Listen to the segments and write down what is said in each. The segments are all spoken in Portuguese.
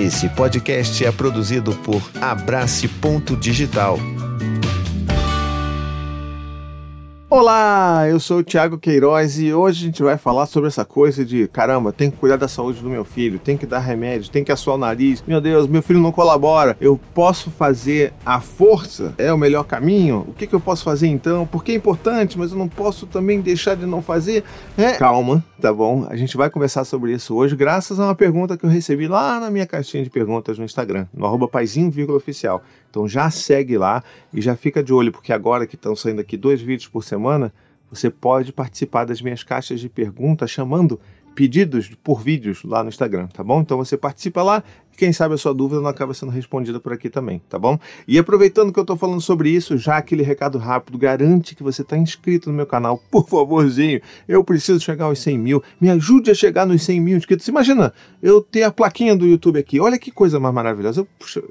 Esse podcast é produzido por Abrace Ponto Digital. Olá, eu sou o Thiago Queiroz e hoje a gente vai falar sobre essa coisa de caramba, tem que cuidar da saúde do meu filho, tem que dar remédio, tem que assoar o nariz. Meu Deus, meu filho não colabora. Eu posso fazer a força? É o melhor caminho? O que, que eu posso fazer então? Porque é importante, mas eu não posso também deixar de não fazer. É... Calma, tá bom? A gente vai conversar sobre isso hoje, graças a uma pergunta que eu recebi lá na minha caixinha de perguntas no Instagram, no arroba oficial. Então já segue lá e já fica de olho, porque agora que estão saindo aqui dois vídeos por semana, você pode participar das minhas caixas de perguntas chamando pedidos por vídeos lá no Instagram, tá bom? Então você participa lá e quem sabe a sua dúvida não acaba sendo respondida por aqui também, tá bom? E aproveitando que eu estou falando sobre isso, já aquele recado rápido, garante que você está inscrito no meu canal, por favorzinho. Eu preciso chegar aos 100 mil, me ajude a chegar nos 100 mil inscritos. Imagina, eu ter a plaquinha do YouTube aqui, olha que coisa mais maravilhosa. Eu, puxa,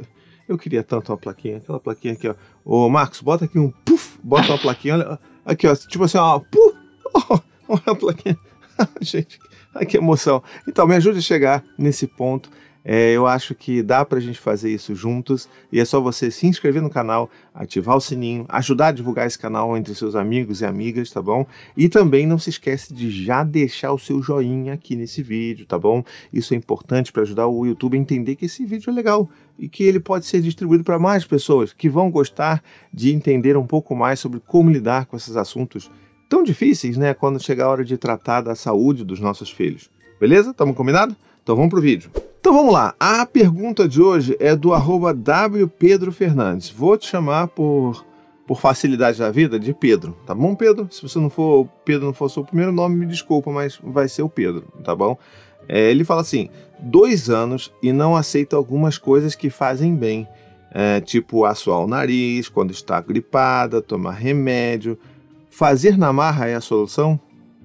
eu queria tanto uma plaquinha, aquela plaquinha aqui, ó. Ô, Marcos, bota aqui um puf, bota uma plaquinha, olha. Aqui, ó, tipo assim, ó, puf, oh, olha a plaquinha. Gente, que emoção. Então, me ajude a chegar nesse ponto é, eu acho que dá para a gente fazer isso juntos e é só você se inscrever no canal, ativar o sininho, ajudar a divulgar esse canal entre seus amigos e amigas, tá bom? E também não se esquece de já deixar o seu joinha aqui nesse vídeo, tá bom? Isso é importante para ajudar o YouTube a entender que esse vídeo é legal e que ele pode ser distribuído para mais pessoas que vão gostar de entender um pouco mais sobre como lidar com esses assuntos tão difíceis, né, quando chegar a hora de tratar da saúde dos nossos filhos. Beleza? Tamo combinado? Então vamos pro vídeo. Então vamos lá. A pergunta de hoje é do arroba Fernandes. Vou te chamar por, por facilidade da vida de Pedro, tá bom, Pedro? Se você não for, Pedro não for seu primeiro nome, me desculpa, mas vai ser o Pedro, tá bom? É, ele fala assim: dois anos e não aceita algumas coisas que fazem bem, é, tipo assoar o nariz quando está gripada, tomar remédio. Fazer na marra é a solução?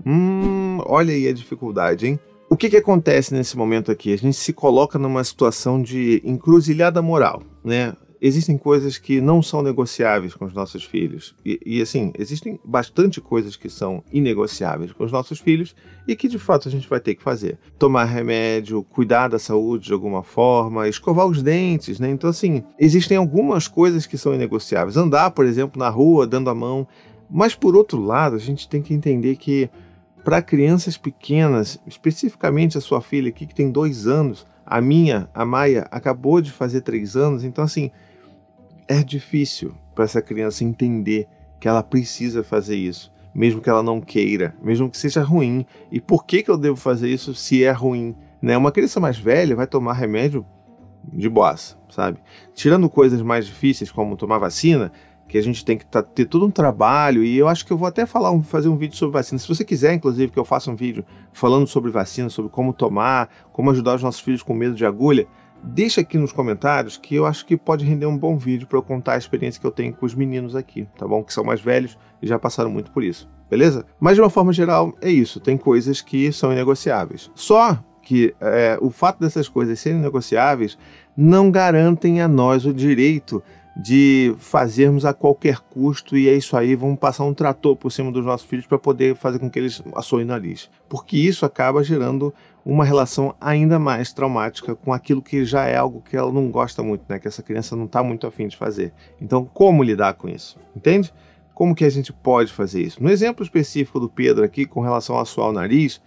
Hum, olha aí a dificuldade, hein? O que, que acontece nesse momento aqui? A gente se coloca numa situação de encruzilhada moral, né? Existem coisas que não são negociáveis com os nossos filhos. E, e, assim, existem bastante coisas que são inegociáveis com os nossos filhos e que de fato a gente vai ter que fazer. Tomar remédio, cuidar da saúde de alguma forma, escovar os dentes, né? Então, assim, existem algumas coisas que são inegociáveis. Andar, por exemplo, na rua, dando a mão. Mas, por outro lado, a gente tem que entender que para crianças pequenas, especificamente a sua filha aqui que tem dois anos, a minha, a Maia, acabou de fazer três anos, então assim é difícil para essa criança entender que ela precisa fazer isso, mesmo que ela não queira, mesmo que seja ruim. E por que, que eu devo fazer isso se é ruim? Né? Uma criança mais velha vai tomar remédio de boas, sabe? Tirando coisas mais difíceis, como tomar vacina, que a gente tem que tá, ter todo um trabalho, e eu acho que eu vou até falar, fazer um vídeo sobre vacina. Se você quiser, inclusive, que eu faça um vídeo falando sobre vacina, sobre como tomar, como ajudar os nossos filhos com medo de agulha, deixa aqui nos comentários que eu acho que pode render um bom vídeo para eu contar a experiência que eu tenho com os meninos aqui, tá bom? Que são mais velhos e já passaram muito por isso, beleza? Mas de uma forma geral, é isso. Tem coisas que são inegociáveis. Só que é, o fato dessas coisas serem negociáveis não garantem a nós o direito de fazermos a qualquer custo e é isso aí, vamos passar um trator por cima dos nossos filhos para poder fazer com que eles assoem o nariz. Porque isso acaba gerando uma relação ainda mais traumática com aquilo que já é algo que ela não gosta muito, né? Que essa criança não está muito afim de fazer. Então, como lidar com isso? Entende? Como que a gente pode fazer isso? No exemplo específico do Pedro aqui, com relação a assoar o nariz,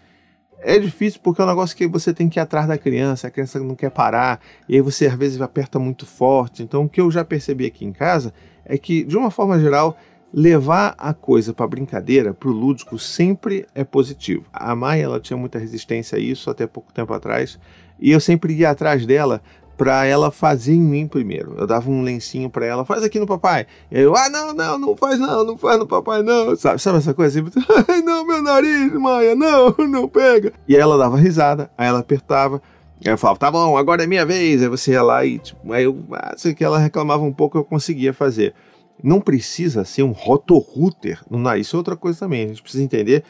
é difícil porque é um negócio que você tem que ir atrás da criança, a criança não quer parar, e aí você às vezes aperta muito forte. Então, o que eu já percebi aqui em casa é que, de uma forma geral, levar a coisa para brincadeira, para o lúdico, sempre é positivo. A Maia ela tinha muita resistência a isso até pouco tempo atrás, e eu sempre ia atrás dela para ela fazer em mim primeiro. Eu dava um lencinho para ela, faz aqui no papai. E eu, ah, não, não, não faz não, não faz no papai não. Sabe, sabe essa coisa assim? Ai, não, meu nariz, Maia, não, não pega. E aí ela dava risada, aí ela apertava. Aí eu falava, tá bom, agora é minha vez. Aí você ia lá e, tipo, aí eu, sei que ela reclamava um pouco, eu conseguia fazer. Não precisa ser um rotorooter no nariz, isso é outra coisa também. A gente precisa entender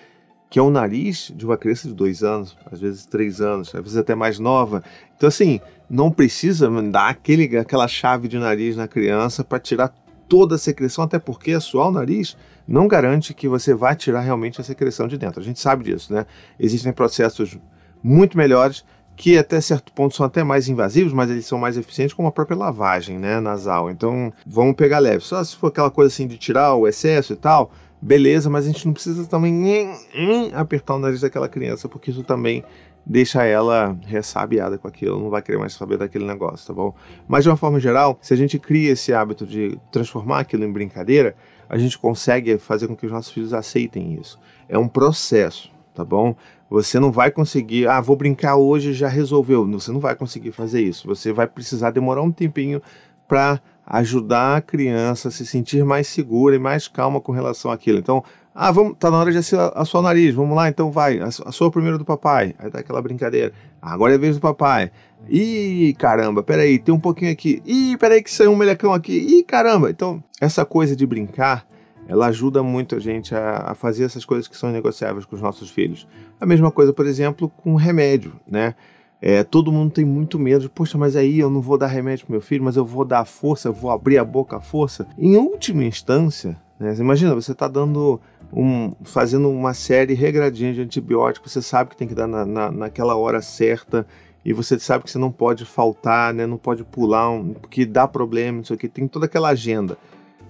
que é o nariz de uma criança de dois anos, às vezes três anos, às vezes até mais nova. Então, assim, não precisa dar aquele, aquela chave de nariz na criança para tirar toda a secreção, até porque suar o nariz não garante que você vai tirar realmente a secreção de dentro. A gente sabe disso, né? Existem processos muito melhores que até certo ponto são até mais invasivos, mas eles são mais eficientes como a própria lavagem, né, nasal. Então, vamos pegar leve. Só se for aquela coisa assim de tirar o excesso e tal, beleza, mas a gente não precisa também apertar o nariz daquela criança, porque isso também deixa ela ressabiada com aquilo, não vai querer mais saber daquele negócio, tá bom? Mas de uma forma geral, se a gente cria esse hábito de transformar aquilo em brincadeira, a gente consegue fazer com que os nossos filhos aceitem isso. É um processo, tá bom? Você não vai conseguir, ah, vou brincar hoje já resolveu. Você não vai conseguir fazer isso. Você vai precisar demorar um tempinho para ajudar a criança a se sentir mais segura e mais calma com relação àquilo. Então, ah, vamos, tá na hora de assoar o nariz, vamos lá, então vai, assou primeiro do papai. Aí dá aquela brincadeira. Ah, agora é a vez do papai. Ih, caramba, peraí, tem um pouquinho aqui. Ih, peraí que saiu um melecão aqui. Ih, caramba. Então, essa coisa de brincar, ela ajuda muito a gente a, a fazer essas coisas que são negociáveis com os nossos filhos. A mesma coisa, por exemplo, com remédio, né? É, todo mundo tem muito medo de, poxa, mas aí eu não vou dar remédio pro meu filho, mas eu vou dar força, eu vou abrir a boca à força. Em última instância, né, imagina, você está dando um, fazendo uma série regradinha de antibióticos, você sabe que tem que dar na, na, naquela hora certa e você sabe que você não pode faltar, né, não pode pular, um, porque dá problema, isso aqui, tem toda aquela agenda.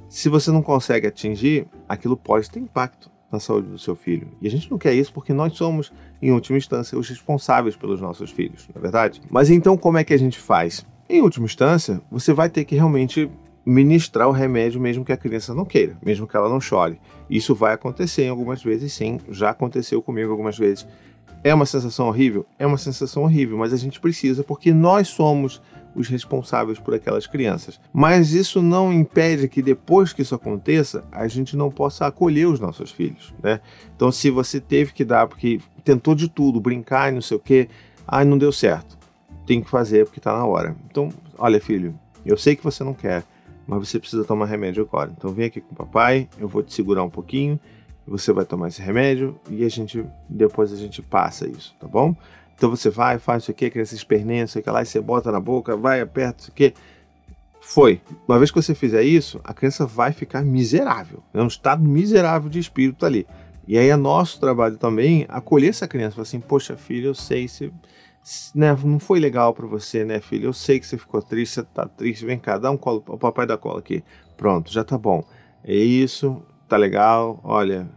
Se você não consegue atingir, aquilo pode ter impacto na saúde do seu filho. E a gente não quer isso porque nós somos, em última instância, os responsáveis pelos nossos filhos, não é verdade? Mas então como é que a gente faz? Em última instância, você vai ter que realmente ministrar o remédio mesmo que a criança não queira, mesmo que ela não chore. Isso vai acontecer em algumas vezes, sim, já aconteceu comigo algumas vezes. É uma sensação horrível? É uma sensação horrível, mas a gente precisa porque nós somos os responsáveis por aquelas crianças. Mas isso não impede que depois que isso aconteça, a gente não possa acolher os nossos filhos, né? Então, se você teve que dar porque tentou de tudo, brincar e não sei o que, ai, não deu certo. Tem que fazer porque está na hora. Então, olha, filho, eu sei que você não quer, mas você precisa tomar remédio agora. Então vem aqui com o papai, eu vou te segurar um pouquinho, você vai tomar esse remédio e a gente depois a gente passa isso, tá bom? Então você vai, faz isso aqui, criança esperneia, isso aqui lá, e você bota na boca, vai, aperta, isso aqui. Foi. Uma vez que você fizer isso, a criança vai ficar miserável. É um estado miserável de espírito ali. E aí é nosso trabalho também acolher essa criança. Falar assim, poxa, filho, eu sei se né, não foi legal para você, né, filho? Eu sei que você ficou triste, você tá triste. Vem cá, dá um colo, o papai dá cola aqui. Pronto, já tá bom. É isso, tá legal. Olha,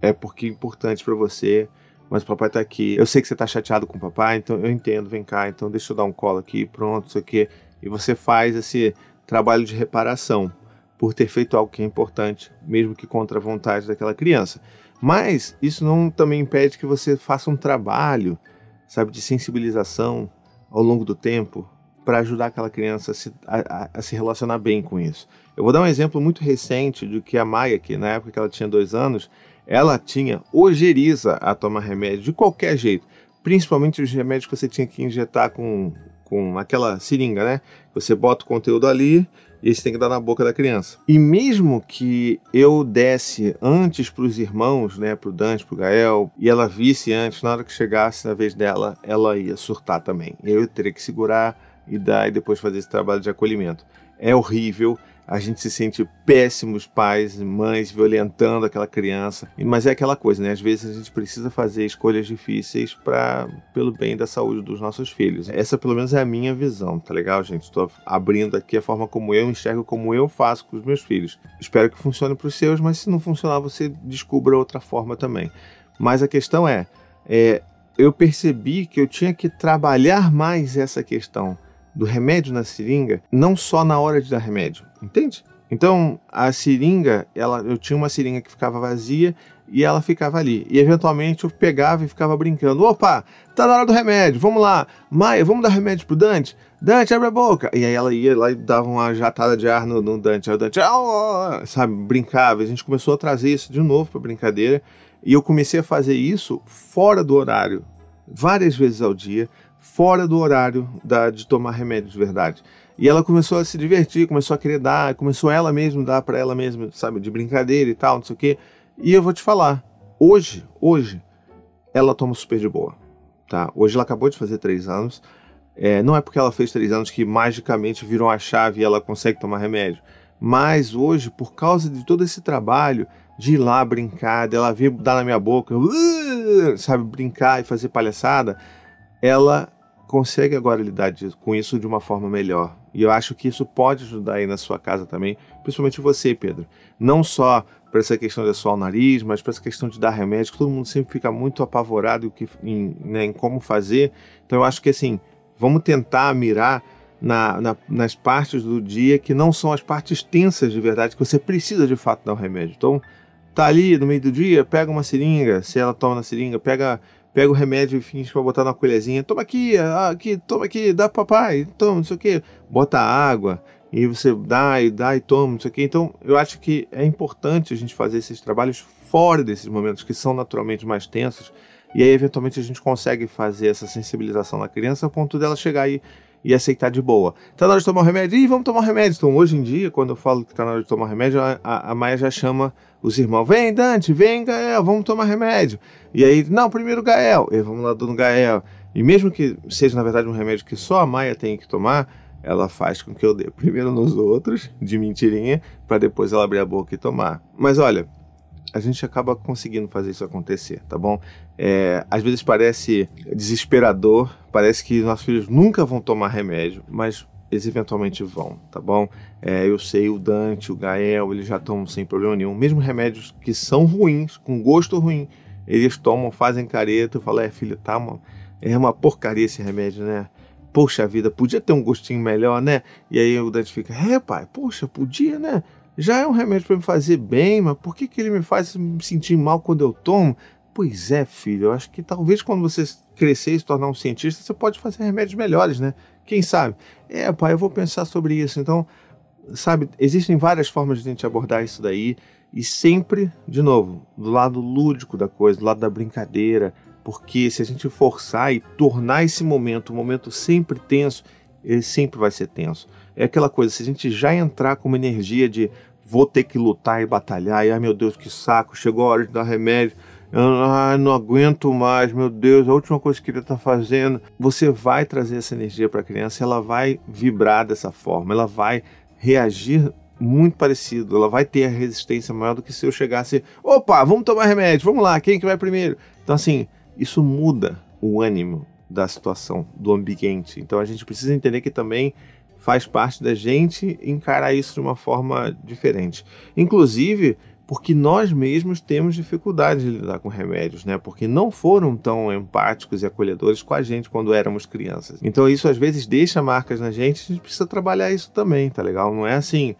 é porque é importante para você, mas o papai tá aqui. Eu sei que você tá chateado com o papai, então eu entendo, vem cá, então deixa eu dar um colo aqui, pronto, isso aqui. E você faz esse trabalho de reparação por ter feito algo que é importante, mesmo que contra a vontade daquela criança. Mas isso não também impede que você faça um trabalho sabe, de sensibilização ao longo do tempo para ajudar aquela criança a se, a, a, se, relacionar bem com isso. Eu vou dar um exemplo muito recente do que a Maia, que na época que ela tinha dois anos, ela tinha ojeriza a tomar remédio de qualquer jeito, principalmente os remédios que você tinha que injetar com, com aquela seringa, né? Você bota o conteúdo ali, e isso tem que dar na boca da criança. E mesmo que eu desse antes para os irmãos, né, para o Dante, para o Gael, e ela visse antes, na hora que chegasse na vez dela, ela ia surtar também. Eu teria que segurar e dar e depois fazer esse trabalho de acolhimento. É horrível, a gente se sente péssimos pais, mães violentando aquela criança. Mas é aquela coisa, né? Às vezes a gente precisa fazer escolhas difíceis para pelo bem da saúde dos nossos filhos. Essa pelo menos é a minha visão, tá legal, gente? Estou abrindo aqui a forma como eu enxergo, como eu faço com os meus filhos. Espero que funcione para os seus, mas se não funcionar, você descubra outra forma também. Mas a questão é, é eu percebi que eu tinha que trabalhar mais essa questão do remédio na seringa, não só na hora de dar remédio, entende? Então, a seringa, ela, eu tinha uma seringa que ficava vazia e ela ficava ali. E eventualmente eu pegava e ficava brincando. Opa, tá na hora do remédio, vamos lá. Maia, vamos dar remédio pro Dante? Dante, abre a boca. E aí ela ia lá e dava uma jatada de ar no, no Dante. Aí o Dante, oh, sabe, brincava. A gente começou a trazer isso de novo pra brincadeira. E eu comecei a fazer isso fora do horário, várias vezes ao dia, fora do horário da, de tomar remédio de verdade. E ela começou a se divertir, começou a querer dar, começou ela mesma dar para ela mesma, sabe, de brincadeira e tal, não sei o quê. E eu vou te falar, hoje, hoje, ela toma super de boa, tá? Hoje ela acabou de fazer três anos. É, não é porque ela fez três anos que magicamente virou a chave e ela consegue tomar remédio. Mas hoje, por causa de todo esse trabalho de ir lá brincar, dela vir dar na minha boca, uh, sabe, brincar e fazer palhaçada, ela consegue agora lidar com isso de uma forma melhor. E eu acho que isso pode ajudar aí na sua casa também, principalmente você, Pedro. Não só para essa questão de assoar o nariz, mas para essa questão de dar remédio, que todo mundo sempre fica muito apavorado em, né, em como fazer. Então eu acho que assim, vamos tentar mirar na, na, nas partes do dia que não são as partes tensas de verdade, que você precisa de fato dar um remédio. Então, tá ali no meio do dia, pega uma seringa, se ela toma na seringa, pega pega o remédio e finge para botar na colherzinha, toma aqui, ah, aqui, toma aqui, dá pro papai, toma, não sei o que, bota água, e você dá e dá e toma, não sei o que. Então, eu acho que é importante a gente fazer esses trabalhos fora desses momentos que são naturalmente mais tensos, e aí eventualmente a gente consegue fazer essa sensibilização na criança a ponto dela chegar aí e aceitar de boa. Tá na hora de tomar o remédio? Ih, vamos tomar o remédio. Então, hoje em dia, quando eu falo que tá na hora de tomar remédio, a, a, a Maia já chama os irmãos. Vem, Dante, vem, Gael, vamos tomar remédio. E aí, não, primeiro Gael. E vamos lá, dando Gael. E mesmo que seja, na verdade, um remédio que só a Maia tem que tomar, ela faz com que eu dê primeiro nos outros, de mentirinha, para depois ela abrir a boca e tomar. Mas olha, a gente acaba conseguindo fazer isso acontecer, tá bom? É, às vezes parece desesperador, parece que nossos filhos nunca vão tomar remédio, mas eles eventualmente vão, tá bom? É, eu sei, o Dante, o Gael, eles já tomam sem problema nenhum. Mesmo remédios que são ruins, com gosto ruim, eles tomam, fazem careta. Eu falo, é, filho, tá, mano, é uma porcaria esse remédio, né? Poxa vida, podia ter um gostinho melhor, né? E aí o Dante fica, é, pai, poxa, podia, né? Já é um remédio para me fazer bem, mas por que, que ele me faz me sentir mal quando eu tomo? Pois é, filho, eu acho que talvez quando você crescer e se tornar um cientista, você pode fazer remédios melhores, né? Quem sabe? É, pai, eu vou pensar sobre isso. Então, sabe, existem várias formas de a gente abordar isso daí e sempre, de novo, do lado lúdico da coisa, do lado da brincadeira, porque se a gente forçar e tornar esse momento um momento sempre tenso, ele sempre vai ser tenso. É aquela coisa, se a gente já entrar com uma energia de vou ter que lutar e batalhar, e ai meu Deus, que saco, chegou a hora de dar remédio, ai, não aguento mais, meu Deus, a última coisa que ele está fazendo. Você vai trazer essa energia para a criança, ela vai vibrar dessa forma, ela vai reagir muito parecido, ela vai ter a resistência maior do que se eu chegasse, opa, vamos tomar remédio, vamos lá, quem que vai primeiro? Então assim, isso muda o ânimo da situação, do ambiente. Então a gente precisa entender que também faz parte da gente encarar isso de uma forma diferente. Inclusive, porque nós mesmos temos dificuldade de lidar com remédios, né? Porque não foram tão empáticos e acolhedores com a gente quando éramos crianças. Então isso às vezes deixa marcas na gente, a gente precisa trabalhar isso também, tá legal? Não é assim,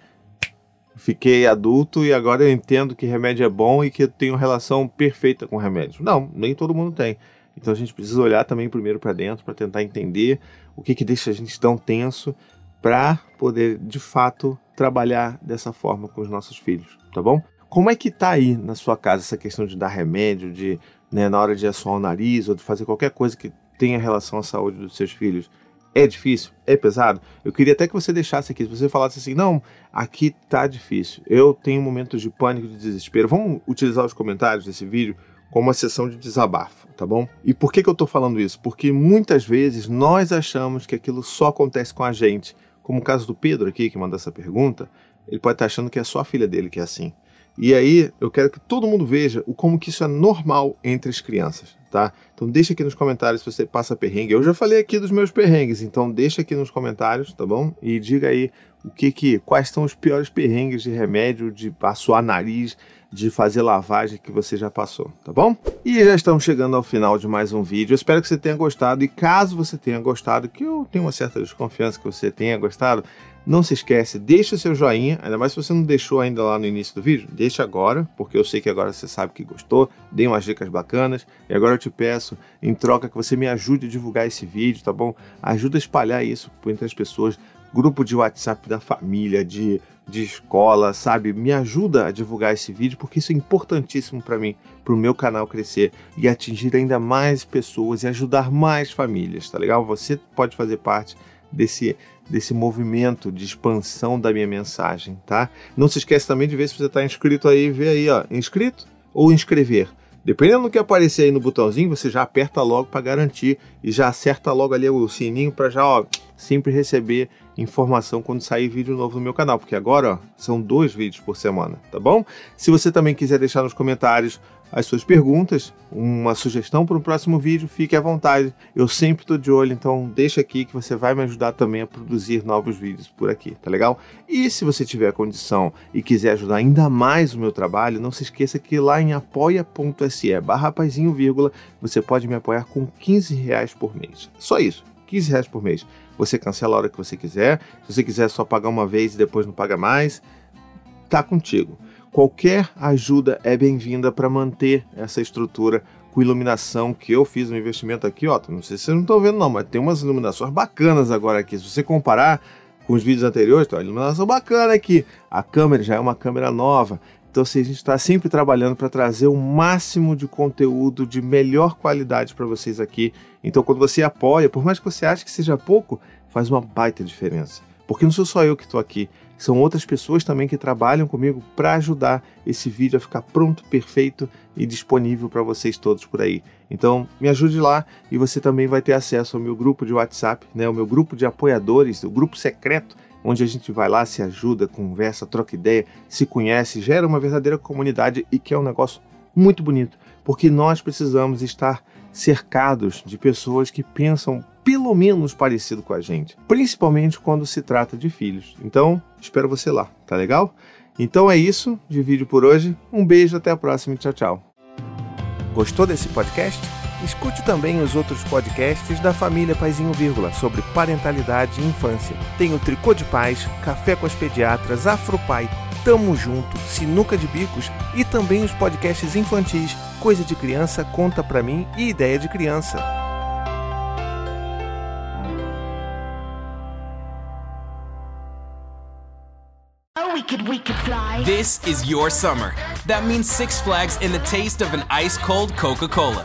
fiquei adulto e agora eu entendo que remédio é bom e que eu tenho relação perfeita com remédio. Não, nem todo mundo tem. Então a gente precisa olhar também primeiro para dentro para tentar entender o que que deixa a gente tão tenso para poder de fato trabalhar dessa forma com os nossos filhos, tá bom? Como é que tá aí na sua casa essa questão de dar remédio, de né, na hora de assoar o nariz ou de fazer qualquer coisa que tenha relação à saúde dos seus filhos? É difícil? É pesado? Eu queria até que você deixasse aqui, se você falasse assim, não, aqui tá difícil, eu tenho momentos de pânico, de desespero. Vamos utilizar os comentários desse vídeo como uma sessão de desabafo, tá bom? E por que, que eu tô falando isso? Porque muitas vezes nós achamos que aquilo só acontece com a gente como o caso do Pedro aqui, que manda essa pergunta, ele pode estar achando que é só a filha dele que é assim. E aí, eu quero que todo mundo veja o como que isso é normal entre as crianças, tá? Então deixa aqui nos comentários se você passa perrengue. Eu já falei aqui dos meus perrengues, então deixa aqui nos comentários, tá bom? E diga aí o que que quais são os piores perrengues de remédio, de suar nariz, de fazer lavagem que você já passou, tá bom? E já estamos chegando ao final de mais um vídeo. Eu espero que você tenha gostado e caso você tenha gostado, que eu tenho uma certa desconfiança que você tenha gostado, não se esquece, deixa seu joinha, ainda mais se você não deixou ainda lá no início do vídeo, deixa agora, porque eu sei que agora você sabe que gostou, dei umas dicas bacanas, e agora eu te peço, em troca, que você me ajude a divulgar esse vídeo, tá bom? Ajuda a espalhar isso entre as pessoas, grupo de WhatsApp da família, de, de escola, sabe? Me ajuda a divulgar esse vídeo porque isso é importantíssimo para mim, para o meu canal crescer e atingir ainda mais pessoas e ajudar mais famílias, tá legal? Você pode fazer parte desse desse movimento de expansão da minha mensagem, tá? Não se esquece também de ver se você está inscrito aí, vê aí, ó, inscrito ou inscrever. Dependendo do que aparecer aí no botãozinho, você já aperta logo para garantir e já acerta logo ali o sininho para já, ó, sempre receber informação quando sair vídeo novo no meu canal, porque agora ó, são dois vídeos por semana, tá bom? Se você também quiser deixar nos comentários as suas perguntas, uma sugestão para o próximo vídeo, fique à vontade. Eu sempre estou de olho, então deixa aqui que você vai me ajudar também a produzir novos vídeos por aqui, tá legal? E se você tiver condição e quiser ajudar ainda mais o meu trabalho, não se esqueça que lá em apoia.se barra vírgula, você pode me apoiar com 15 reais por mês. Só isso, 15 reais por mês. Você cancela a hora que você quiser. Se você quiser só pagar uma vez e depois não paga mais, tá contigo. Qualquer ajuda é bem-vinda para manter essa estrutura com iluminação que eu fiz um investimento aqui, ó. Não sei se vocês não estão vendo, não, mas tem umas iluminações bacanas agora aqui. Se você comparar com os vídeos anteriores, tem uma iluminação bacana aqui. A câmera já é uma câmera nova. Então, assim, a gente está sempre trabalhando para trazer o máximo de conteúdo de melhor qualidade para vocês aqui. Então, quando você apoia, por mais que você ache que seja pouco, faz uma baita diferença. Porque não sou só eu que estou aqui, são outras pessoas também que trabalham comigo para ajudar esse vídeo a ficar pronto, perfeito e disponível para vocês todos por aí. Então, me ajude lá e você também vai ter acesso ao meu grupo de WhatsApp, né, o meu grupo de apoiadores, o grupo secreto, onde a gente vai lá, se ajuda, conversa, troca ideia, se conhece, gera uma verdadeira comunidade e que é um negócio muito bonito, porque nós precisamos estar cercados de pessoas que pensam pelo menos parecido com a gente, principalmente quando se trata de filhos. Então, espero você lá, tá legal? Então é isso de vídeo por hoje. Um beijo, até a próxima e tchau, tchau. Gostou desse podcast? Escute também os outros podcasts da família Paizinho Vírgula sobre parentalidade e infância. Tem o Tricô de Paz, Café com as Pediatras, Afropai, Tamo Junto, Sinuca de Bicos e também os podcasts infantis Coisa de Criança, Conta Pra Mim e Ideia de Criança. This is your summer. That means Six Flags and the taste of an ice cold Coca Cola.